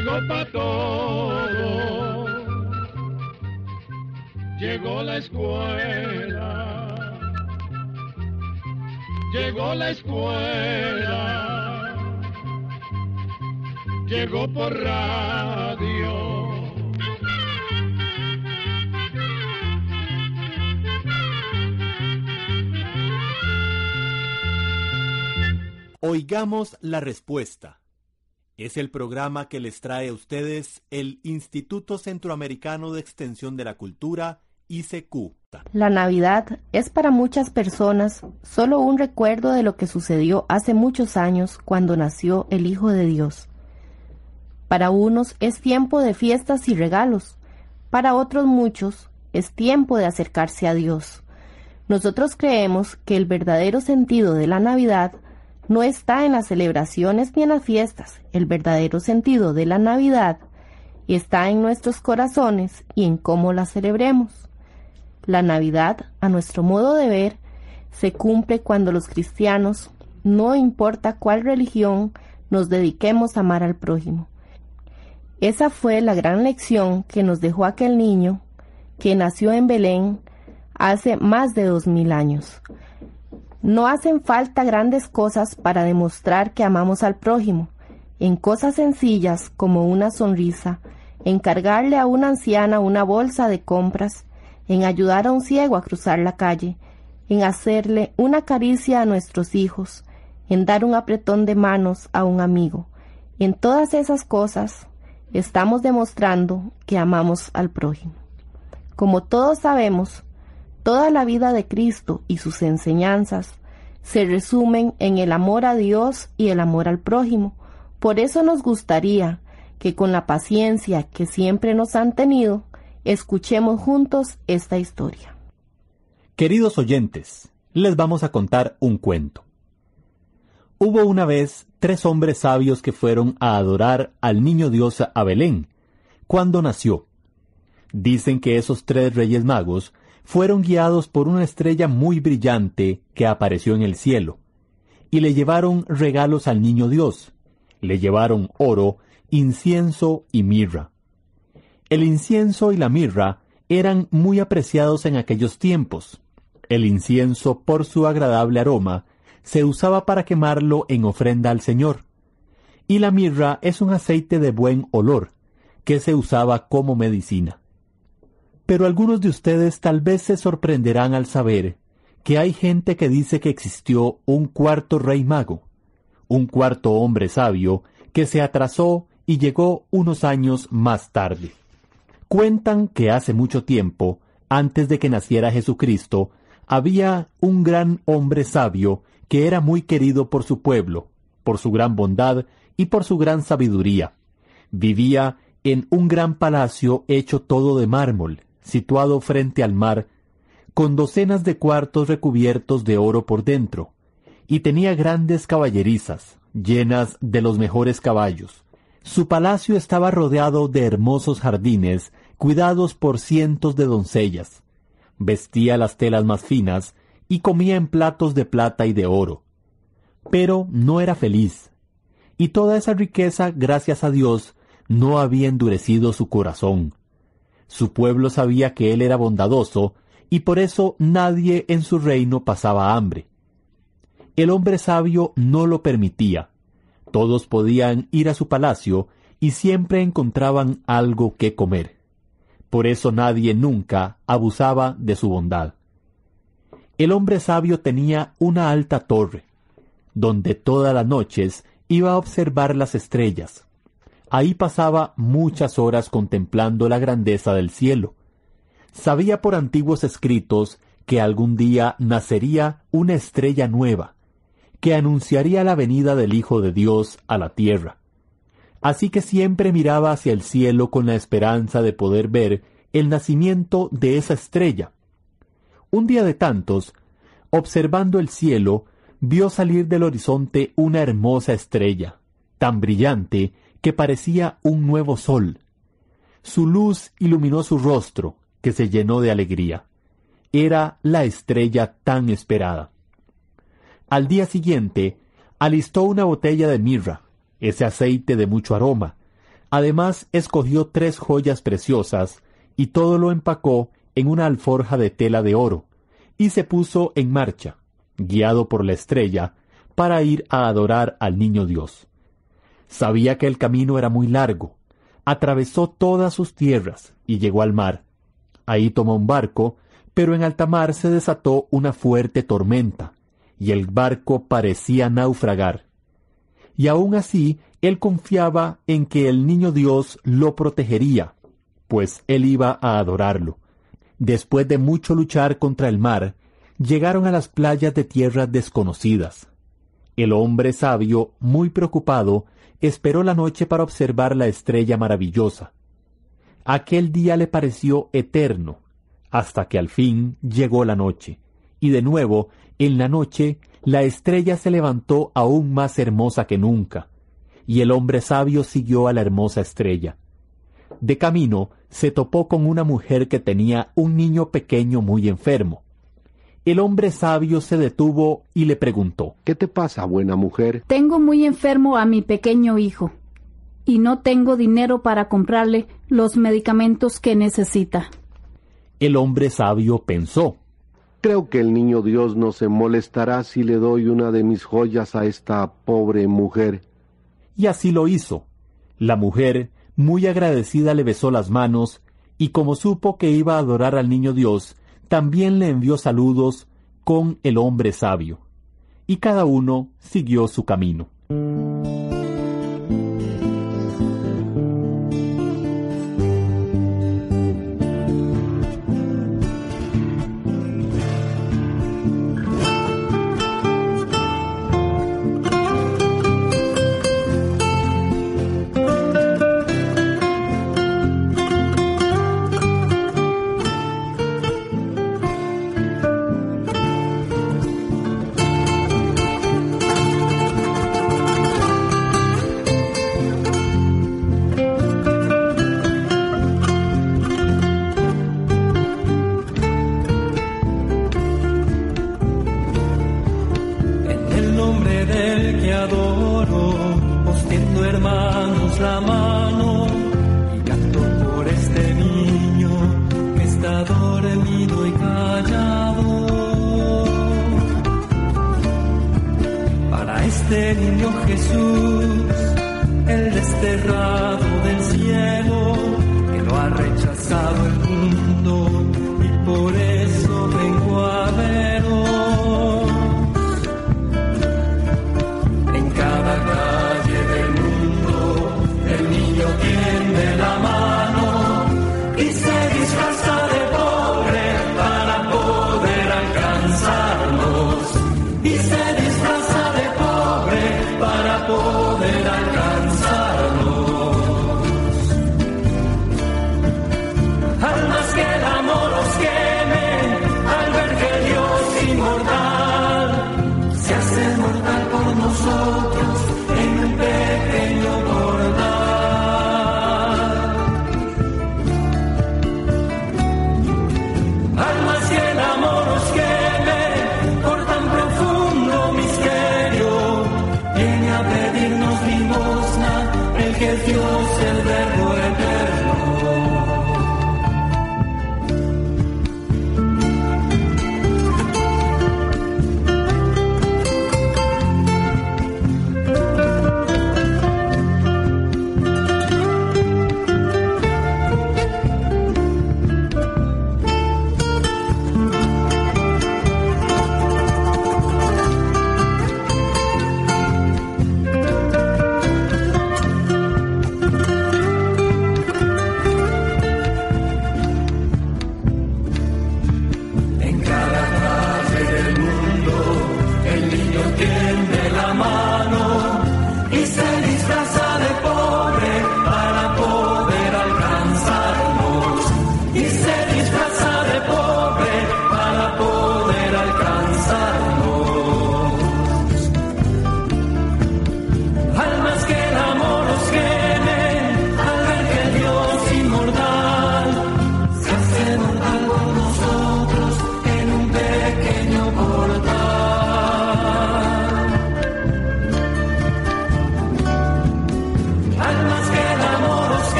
llegó para todo. Llegó la escuela. Llegó la escuela. Llegó por radio. Oigamos la respuesta. Es el programa que les trae a ustedes el Instituto Centroamericano de Extensión de la Cultura, ICQ. La Navidad es para muchas personas solo un recuerdo de lo que sucedió hace muchos años cuando nació el Hijo de Dios. Para unos es tiempo de fiestas y regalos, para otros muchos es tiempo de acercarse a Dios. Nosotros creemos que el verdadero sentido de la Navidad no está en las celebraciones ni en las fiestas. El verdadero sentido de la Navidad está en nuestros corazones y en cómo la celebremos. La Navidad, a nuestro modo de ver, se cumple cuando los cristianos, no importa cuál religión, nos dediquemos a amar al prójimo. Esa fue la gran lección que nos dejó aquel niño que nació en Belén hace más de dos mil años. No hacen falta grandes cosas para demostrar que amamos al prójimo. En cosas sencillas como una sonrisa, en cargarle a una anciana una bolsa de compras, en ayudar a un ciego a cruzar la calle, en hacerle una caricia a nuestros hijos, en dar un apretón de manos a un amigo. En todas esas cosas estamos demostrando que amamos al prójimo. Como todos sabemos, Toda la vida de Cristo y sus enseñanzas se resumen en el amor a Dios y el amor al prójimo. Por eso nos gustaría que con la paciencia que siempre nos han tenido, escuchemos juntos esta historia. Queridos oyentes, les vamos a contar un cuento. Hubo una vez tres hombres sabios que fueron a adorar al niño Dios a Belén, cuando nació. Dicen que esos tres reyes magos fueron guiados por una estrella muy brillante que apareció en el cielo, y le llevaron regalos al niño Dios. Le llevaron oro, incienso y mirra. El incienso y la mirra eran muy apreciados en aquellos tiempos. El incienso, por su agradable aroma, se usaba para quemarlo en ofrenda al Señor. Y la mirra es un aceite de buen olor, que se usaba como medicina. Pero algunos de ustedes tal vez se sorprenderán al saber que hay gente que dice que existió un cuarto rey mago, un cuarto hombre sabio que se atrasó y llegó unos años más tarde. Cuentan que hace mucho tiempo, antes de que naciera Jesucristo, había un gran hombre sabio que era muy querido por su pueblo, por su gran bondad y por su gran sabiduría. Vivía en un gran palacio hecho todo de mármol, situado frente al mar, con docenas de cuartos recubiertos de oro por dentro, y tenía grandes caballerizas, llenas de los mejores caballos. Su palacio estaba rodeado de hermosos jardines, cuidados por cientos de doncellas. Vestía las telas más finas y comía en platos de plata y de oro. Pero no era feliz. Y toda esa riqueza, gracias a Dios, no había endurecido su corazón. Su pueblo sabía que él era bondadoso, y por eso nadie en su reino pasaba hambre. El hombre sabio no lo permitía. Todos podían ir a su palacio y siempre encontraban algo que comer. Por eso nadie nunca abusaba de su bondad. El hombre sabio tenía una alta torre, donde todas las noches iba a observar las estrellas, Ahí pasaba muchas horas contemplando la grandeza del cielo. Sabía por antiguos escritos que algún día nacería una estrella nueva, que anunciaría la venida del Hijo de Dios a la tierra. Así que siempre miraba hacia el cielo con la esperanza de poder ver el nacimiento de esa estrella. Un día de tantos, observando el cielo, vio salir del horizonte una hermosa estrella, tan brillante que parecía un nuevo sol. Su luz iluminó su rostro, que se llenó de alegría. Era la estrella tan esperada. Al día siguiente, alistó una botella de mirra, ese aceite de mucho aroma, Además, escogió tres joyas preciosas y todo lo empacó en una alforja de tela de oro, y se puso en marcha, guiado por la estrella, para ir a adorar al niño Dios. Sabía que el camino era muy largo, atravesó todas sus tierras y llegó al mar. Ahí tomó un barco, pero en alta mar se desató una fuerte tormenta, y el barco parecía naufragar. Y aun así él confiaba en que el niño Dios lo protegería, pues él iba a adorarlo. Después de mucho luchar contra el mar, llegaron a las playas de tierras desconocidas. El hombre sabio, muy preocupado, esperó la noche para observar la estrella maravillosa. Aquel día le pareció eterno, hasta que al fin llegó la noche, y de nuevo, en la noche, la estrella se levantó aún más hermosa que nunca, y el hombre sabio siguió a la hermosa estrella. De camino se topó con una mujer que tenía un niño pequeño muy enfermo. El hombre sabio se detuvo y le preguntó ¿Qué te pasa, buena mujer? Tengo muy enfermo a mi pequeño hijo, y no tengo dinero para comprarle los medicamentos que necesita. El hombre sabio pensó Creo que el niño Dios no se molestará si le doy una de mis joyas a esta pobre mujer. Y así lo hizo. La mujer, muy agradecida, le besó las manos, y como supo que iba a adorar al niño Dios, también le envió saludos con el hombre sabio. Y cada uno siguió su camino.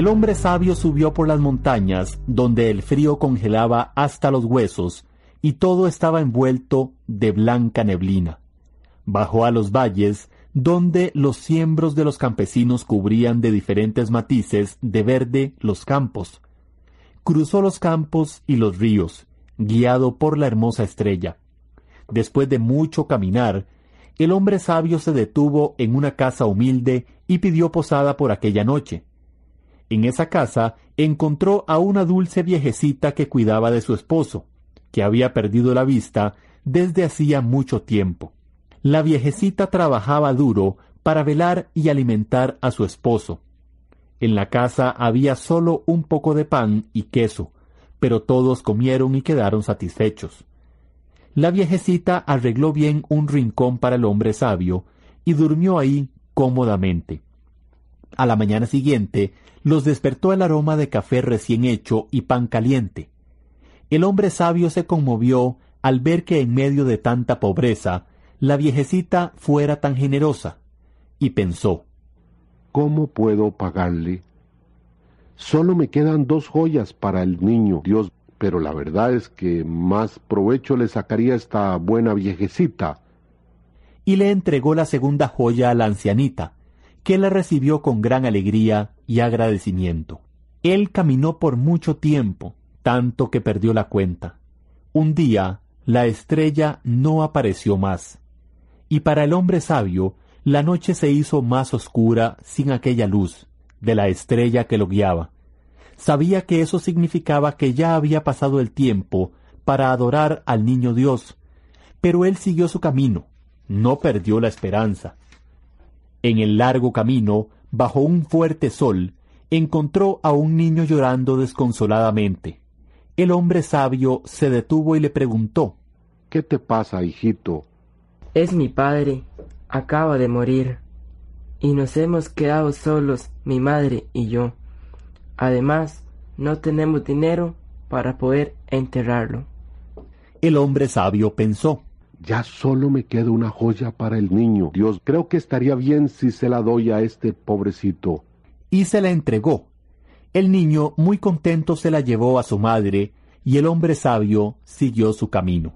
El hombre sabio subió por las montañas, donde el frío congelaba hasta los huesos, y todo estaba envuelto de blanca neblina. Bajó a los valles, donde los siembros de los campesinos cubrían de diferentes matices de verde los campos. Cruzó los campos y los ríos, guiado por la hermosa estrella. Después de mucho caminar, el hombre sabio se detuvo en una casa humilde y pidió posada por aquella noche. En esa casa encontró a una dulce viejecita que cuidaba de su esposo, que había perdido la vista desde hacía mucho tiempo. La viejecita trabajaba duro para velar y alimentar a su esposo. En la casa había solo un poco de pan y queso, pero todos comieron y quedaron satisfechos. La viejecita arregló bien un rincón para el hombre sabio y durmió ahí cómodamente. A la mañana siguiente los despertó el aroma de café recién hecho y pan caliente. El hombre sabio se conmovió al ver que en medio de tanta pobreza la viejecita fuera tan generosa, y pensó, ¿Cómo puedo pagarle? Solo me quedan dos joyas para el niño Dios, pero la verdad es que más provecho le sacaría esta buena viejecita. Y le entregó la segunda joya a la ancianita, que la recibió con gran alegría y agradecimiento. Él caminó por mucho tiempo, tanto que perdió la cuenta. Un día, la estrella no apareció más, y para el hombre sabio, la noche se hizo más oscura sin aquella luz de la estrella que lo guiaba. Sabía que eso significaba que ya había pasado el tiempo para adorar al niño Dios, pero él siguió su camino, no perdió la esperanza. En el largo camino, bajo un fuerte sol, encontró a un niño llorando desconsoladamente. El hombre sabio se detuvo y le preguntó ¿Qué te pasa, hijito? Es mi padre. Acaba de morir. Y nos hemos quedado solos, mi madre y yo. Además, no tenemos dinero para poder enterrarlo. El hombre sabio pensó Ya solo me queda una joya para el niño. Dios, creo que estaría bien si se la doy a este pobrecito. y se la entregó. El niño, muy contento, se la llevó a su madre, y el hombre sabio siguió su camino.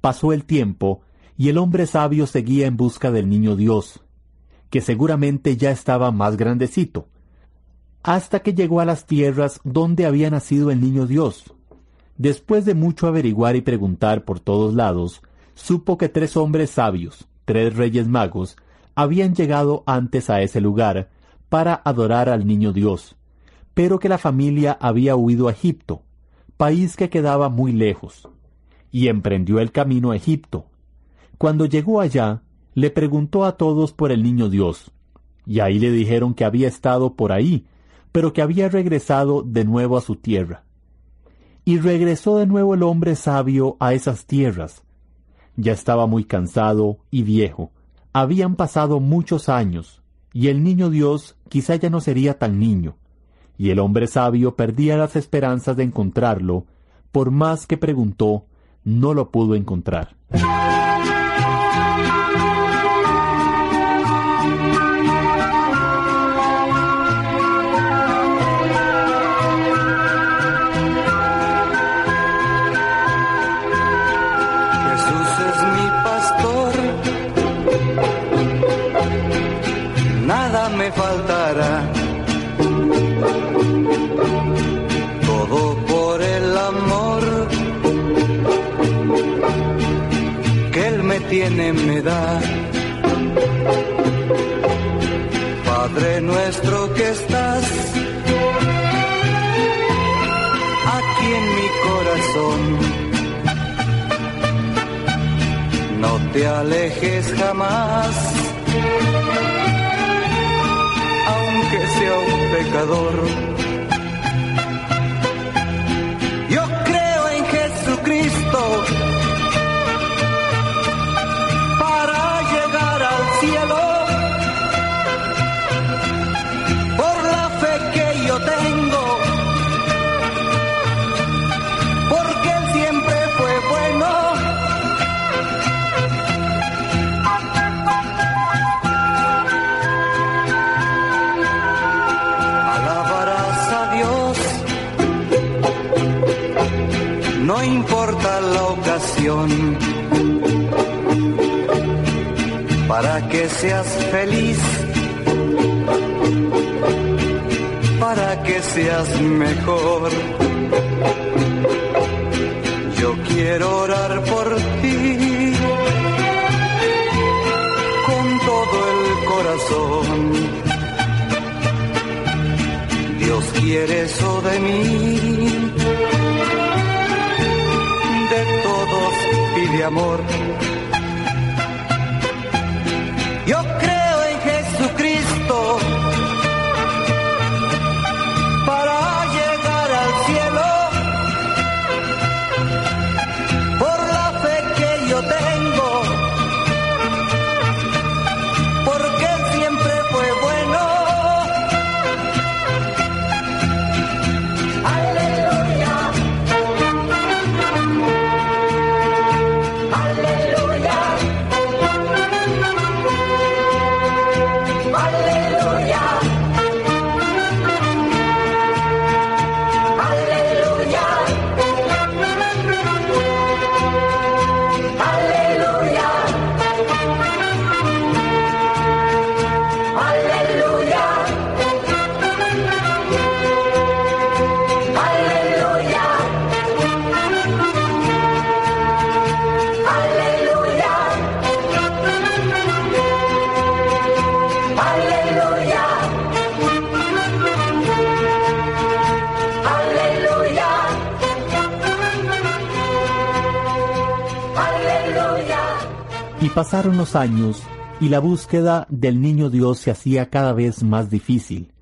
Pasó el tiempo, y el hombre sabio seguía en busca del niño Dios, que seguramente ya estaba más grandecito, hasta que llegó a las tierras donde había nacido el niño Dios. Después de mucho averiguar y preguntar por todos lados, supo que tres hombres sabios, tres reyes magos, habían llegado antes a ese lugar para adorar al niño Dios, pero que la familia había huido a Egipto, país que quedaba muy lejos, y emprendió el camino a Egipto. Cuando llegó allá, le preguntó a todos por el niño Dios, y ahí le dijeron que había estado por ahí, pero que había regresado de nuevo a su tierra. Y regresó de nuevo el hombre sabio a esas tierras. Ya estaba muy cansado y viejo. Habían pasado muchos años, y el niño Dios quizá ya no sería tan niño. Y el hombre sabio perdía las esperanzas de encontrarlo, por más que preguntó, no lo pudo encontrar. Padre nuestro que estás aquí en mi corazón. no te alejes jamás, aunque sea un pecador. Yo creo en Jesucristo no importa la ocasión, para que seas feliz, para que seas mejor. Yo quiero orar por ti con todo el corazón. Dios quiere eso de mí de amor. Pasaron los años, y la búsqueda del niño Dios se hacía cada vez más difícil,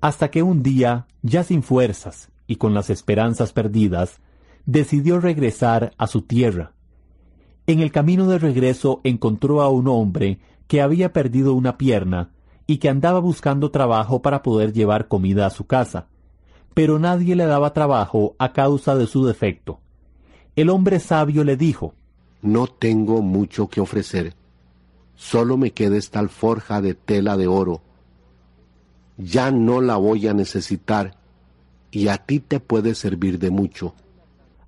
hasta que un día, ya sin fuerzas y con las esperanzas perdidas, decidió regresar a su tierra. En el camino de regreso encontró a un hombre que había perdido una pierna y que andaba buscando trabajo para poder llevar comida a su casa, pero nadie le daba trabajo a causa de su defecto. El hombre sabio le dijo, No tengo mucho que ofrecer. Solo me queda esta alforja de tela de oro. Ya no la voy a necesitar y a ti te puede servir de mucho.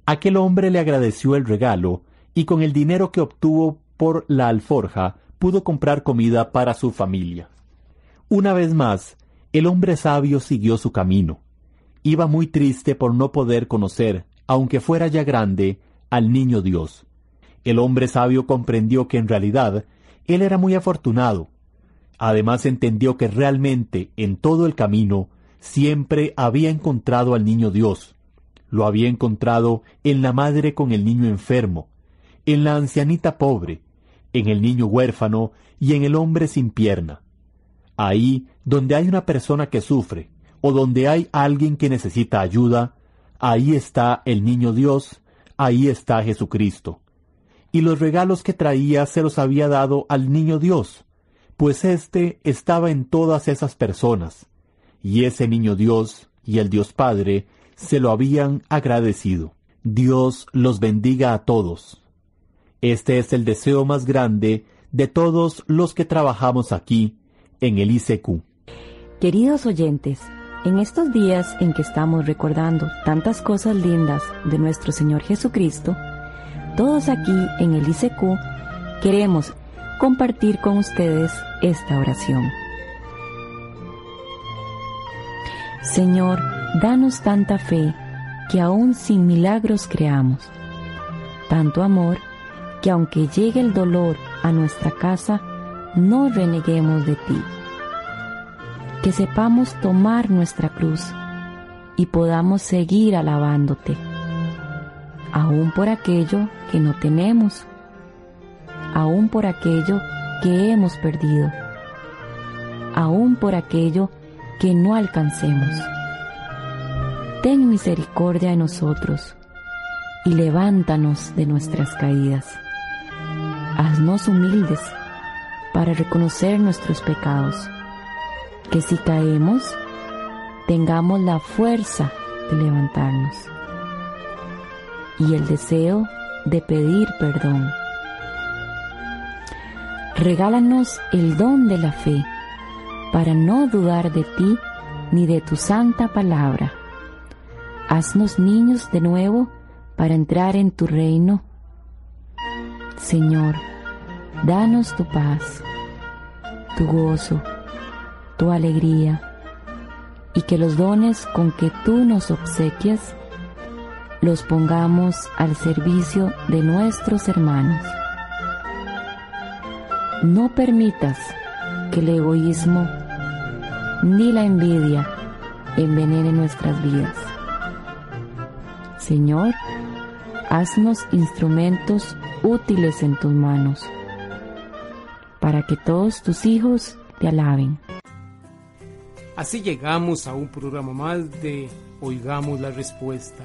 Aquel hombre le agradeció el regalo y con el dinero que obtuvo por la alforja pudo comprar comida para su familia. Una vez más, el hombre sabio siguió su camino. Iba muy triste por no poder conocer, aunque fuera ya grande, al niño Dios. El hombre sabio comprendió que en realidad él era muy afortunado. Además entendió que realmente en todo el camino siempre había encontrado al niño Dios. Lo había encontrado en la madre con el niño enfermo, en la ancianita pobre, en el niño huérfano y en el hombre sin pierna. Ahí donde hay una persona que sufre o donde hay alguien que necesita ayuda, ahí está el niño Dios, ahí está Jesucristo. Y los regalos que traía se los había dado al niño Dios, pues éste estaba en todas esas personas, y ese niño Dios y el Dios Padre se lo habían agradecido. Dios los bendiga a todos. Este es el deseo más grande de todos los que trabajamos aquí en el ICQ. Queridos oyentes, en estos días en que estamos recordando tantas cosas lindas de nuestro Señor Jesucristo, todos aquí en el ICQ queremos compartir con ustedes esta oración. Señor, danos tanta fe que aún sin milagros creamos, tanto amor que aunque llegue el dolor a nuestra casa, no reneguemos de ti. Que sepamos tomar nuestra cruz y podamos seguir alabándote, aún por aquello que no tenemos, aún por aquello que hemos perdido, aún por aquello que no alcancemos. Ten misericordia de nosotros y levántanos de nuestras caídas. Haznos humildes para reconocer nuestros pecados, que si caemos, tengamos la fuerza de levantarnos y el deseo de pedir perdón. Regálanos el don de la fe para no dudar de ti ni de tu santa palabra. Haznos niños de nuevo para entrar en tu reino. Señor, danos tu paz, tu gozo, tu alegría, y que los dones con que tú nos obsequias los pongamos al servicio de nuestros hermanos. No permitas que el egoísmo ni la envidia envenene nuestras vidas. Señor, haznos instrumentos útiles en tus manos, para que todos tus hijos te alaben. Así llegamos a un programa más de Oigamos la Respuesta.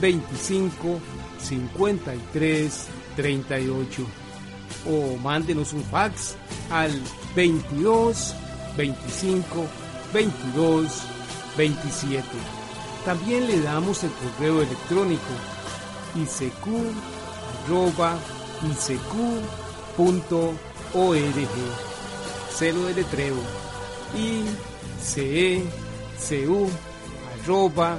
25 53 38 o mándenos un fax al 22 25 22 27. También le damos el correo electrónico isq.org. Celo de letreo icecu arroba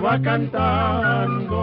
va cantando